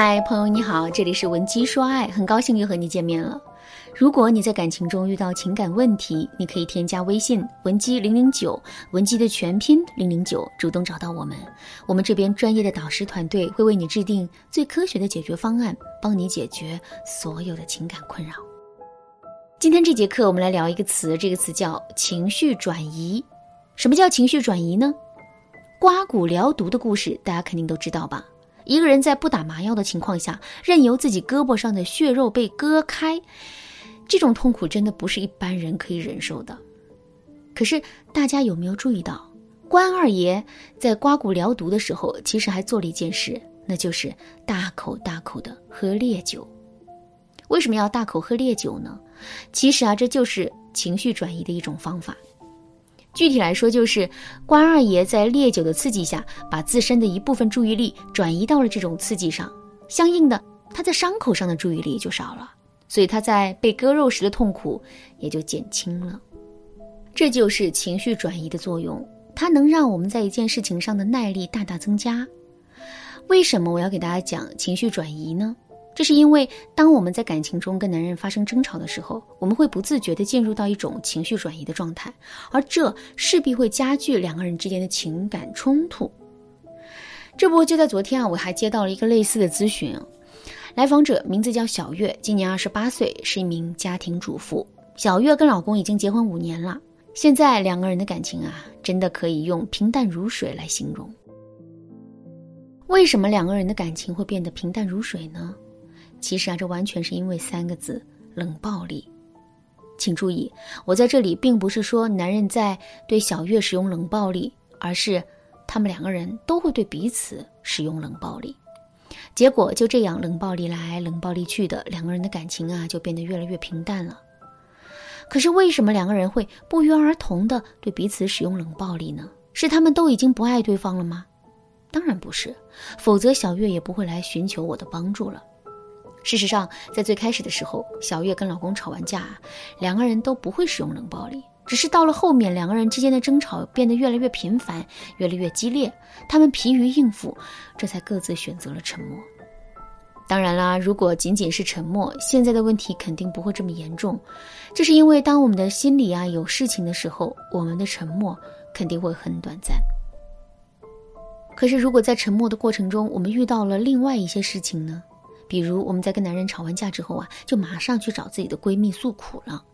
嗨，朋友你好，这里是文姬说爱，很高兴又和你见面了。如果你在感情中遇到情感问题，你可以添加微信文姬零零九，文姬的全拼零零九，主动找到我们，我们这边专业的导师团队会为你制定最科学的解决方案，帮你解决所有的情感困扰。今天这节课我们来聊一个词，这个词叫情绪转移。什么叫情绪转移呢？刮骨疗毒的故事大家肯定都知道吧？一个人在不打麻药的情况下，任由自己胳膊上的血肉被割开。这种痛苦真的不是一般人可以忍受的。可是大家有没有注意到，关二爷在刮骨疗毒的时候，其实还做了一件事，那就是大口大口的喝烈酒。为什么要大口喝烈酒呢？其实啊，这就是情绪转移的一种方法。具体来说，就是关二爷在烈酒的刺激下，把自身的一部分注意力转移到了这种刺激上，相应的，他在伤口上的注意力就少了。所以他在被割肉时的痛苦也就减轻了，这就是情绪转移的作用，它能让我们在一件事情上的耐力大大增加。为什么我要给大家讲情绪转移呢？这是因为当我们在感情中跟男人发生争吵的时候，我们会不自觉地进入到一种情绪转移的状态，而这势必会加剧两个人之间的情感冲突。这不就在昨天啊，我还接到了一个类似的咨询。来访者名字叫小月，今年二十八岁，是一名家庭主妇。小月跟老公已经结婚五年了，现在两个人的感情啊，真的可以用平淡如水来形容。为什么两个人的感情会变得平淡如水呢？其实啊，这完全是因为三个字：冷暴力。请注意，我在这里并不是说男人在对小月使用冷暴力，而是他们两个人都会对彼此使用冷暴力。结果就这样冷暴力来冷暴力去的，两个人的感情啊就变得越来越平淡了。可是为什么两个人会不约而同的对彼此使用冷暴力呢？是他们都已经不爱对方了吗？当然不是，否则小月也不会来寻求我的帮助了。事实上，在最开始的时候，小月跟老公吵完架，两个人都不会使用冷暴力。只是到了后面，两个人之间的争吵变得越来越频繁，越来越激烈，他们疲于应付，这才各自选择了沉默。当然啦，如果仅仅是沉默，现在的问题肯定不会这么严重。这是因为当我们的心里啊有事情的时候，我们的沉默肯定会很短暂。可是如果在沉默的过程中，我们遇到了另外一些事情呢？比如我们在跟男人吵完架之后啊，就马上去找自己的闺蜜诉苦了。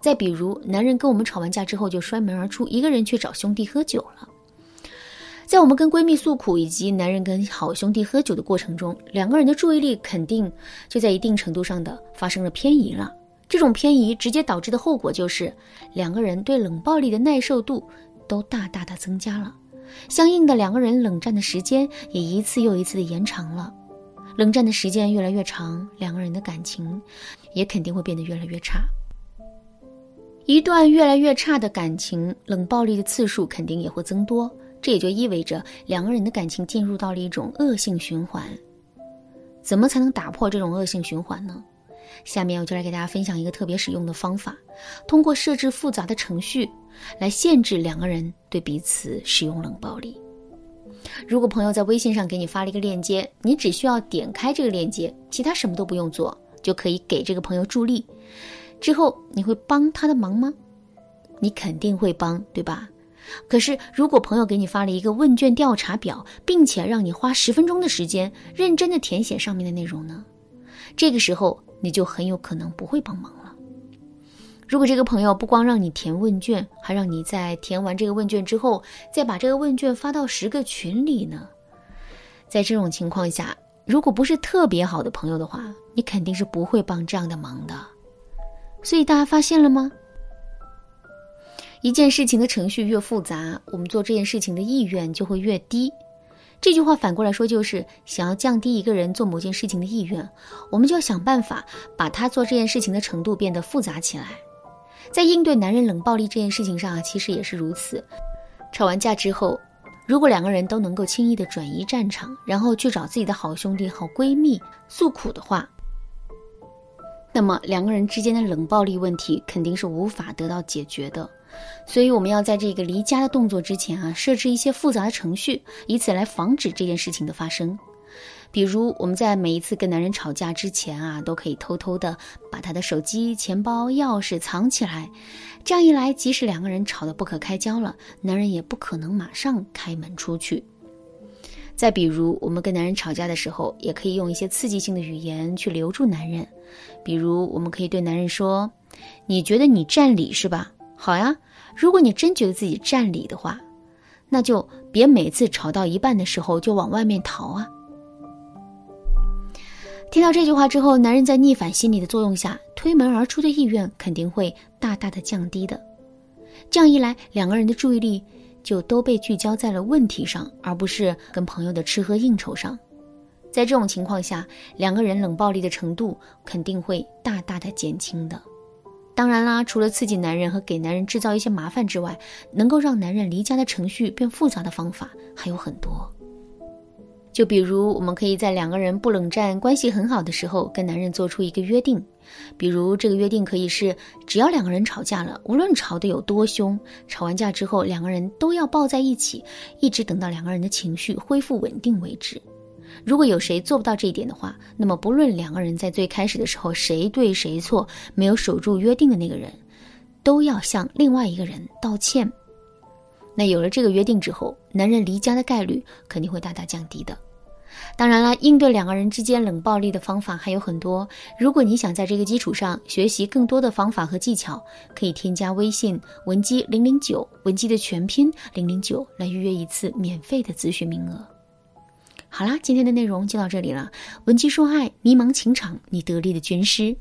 再比如，男人跟我们吵完架之后就摔门而出，一个人去找兄弟喝酒了。在我们跟闺蜜诉苦以及男人跟好兄弟喝酒的过程中，两个人的注意力肯定就在一定程度上的发生了偏移了。这种偏移直接导致的后果就是两个人对冷暴力的耐受度都大大的增加了，相应的两个人冷战的时间也一次又一次的延长了。冷战的时间越来越长，两个人的感情也肯定会变得越来越差。一段越来越差的感情，冷暴力的次数肯定也会增多，这也就意味着两个人的感情进入到了一种恶性循环。怎么才能打破这种恶性循环呢？下面我就来给大家分享一个特别实用的方法，通过设置复杂的程序来限制两个人对彼此使用冷暴力。如果朋友在微信上给你发了一个链接，你只需要点开这个链接，其他什么都不用做，就可以给这个朋友助力。之后你会帮他的忙吗？你肯定会帮，对吧？可是如果朋友给你发了一个问卷调查表，并且让你花十分钟的时间认真的填写上面的内容呢？这个时候你就很有可能不会帮忙了。如果这个朋友不光让你填问卷，还让你在填完这个问卷之后，再把这个问卷发到十个群里呢？在这种情况下，如果不是特别好的朋友的话，你肯定是不会帮这样的忙的。所以大家发现了吗？一件事情的程序越复杂，我们做这件事情的意愿就会越低。这句话反过来说就是：想要降低一个人做某件事情的意愿，我们就要想办法把他做这件事情的程度变得复杂起来。在应对男人冷暴力这件事情上啊，其实也是如此。吵完架之后，如果两个人都能够轻易的转移战场，然后去找自己的好兄弟、好闺蜜诉苦的话。那么两个人之间的冷暴力问题肯定是无法得到解决的，所以我们要在这个离家的动作之前啊，设置一些复杂的程序，以此来防止这件事情的发生。比如我们在每一次跟男人吵架之前啊，都可以偷偷的把他的手机、钱包、钥匙藏起来，这样一来，即使两个人吵得不可开交了，男人也不可能马上开门出去。再比如，我们跟男人吵架的时候，也可以用一些刺激性的语言去留住男人，比如我们可以对男人说：“你觉得你占理是吧？好呀，如果你真觉得自己占理的话，那就别每次吵到一半的时候就往外面逃啊。”听到这句话之后，男人在逆反心理的作用下，推门而出的意愿肯定会大大的降低的。这样一来，两个人的注意力。就都被聚焦在了问题上，而不是跟朋友的吃喝应酬上。在这种情况下，两个人冷暴力的程度肯定会大大的减轻的。当然啦，除了刺激男人和给男人制造一些麻烦之外，能够让男人离家的程序变复杂的方法还有很多。就比如，我们可以在两个人不冷战、关系很好的时候，跟男人做出一个约定。比如，这个约定可以是：只要两个人吵架了，无论吵得有多凶，吵完架之后，两个人都要抱在一起，一直等到两个人的情绪恢复稳定为止。如果有谁做不到这一点的话，那么不论两个人在最开始的时候谁对谁错，没有守住约定的那个人，都要向另外一个人道歉。那有了这个约定之后，男人离家的概率肯定会大大降低的。当然了，应对两个人之间冷暴力的方法还有很多。如果你想在这个基础上学习更多的方法和技巧，可以添加微信文姬零零九，文姬的全拼零零九，来预约一次免费的咨询名额。好啦，今天的内容就到这里了。文姬说爱，迷茫情场，你得力的军师。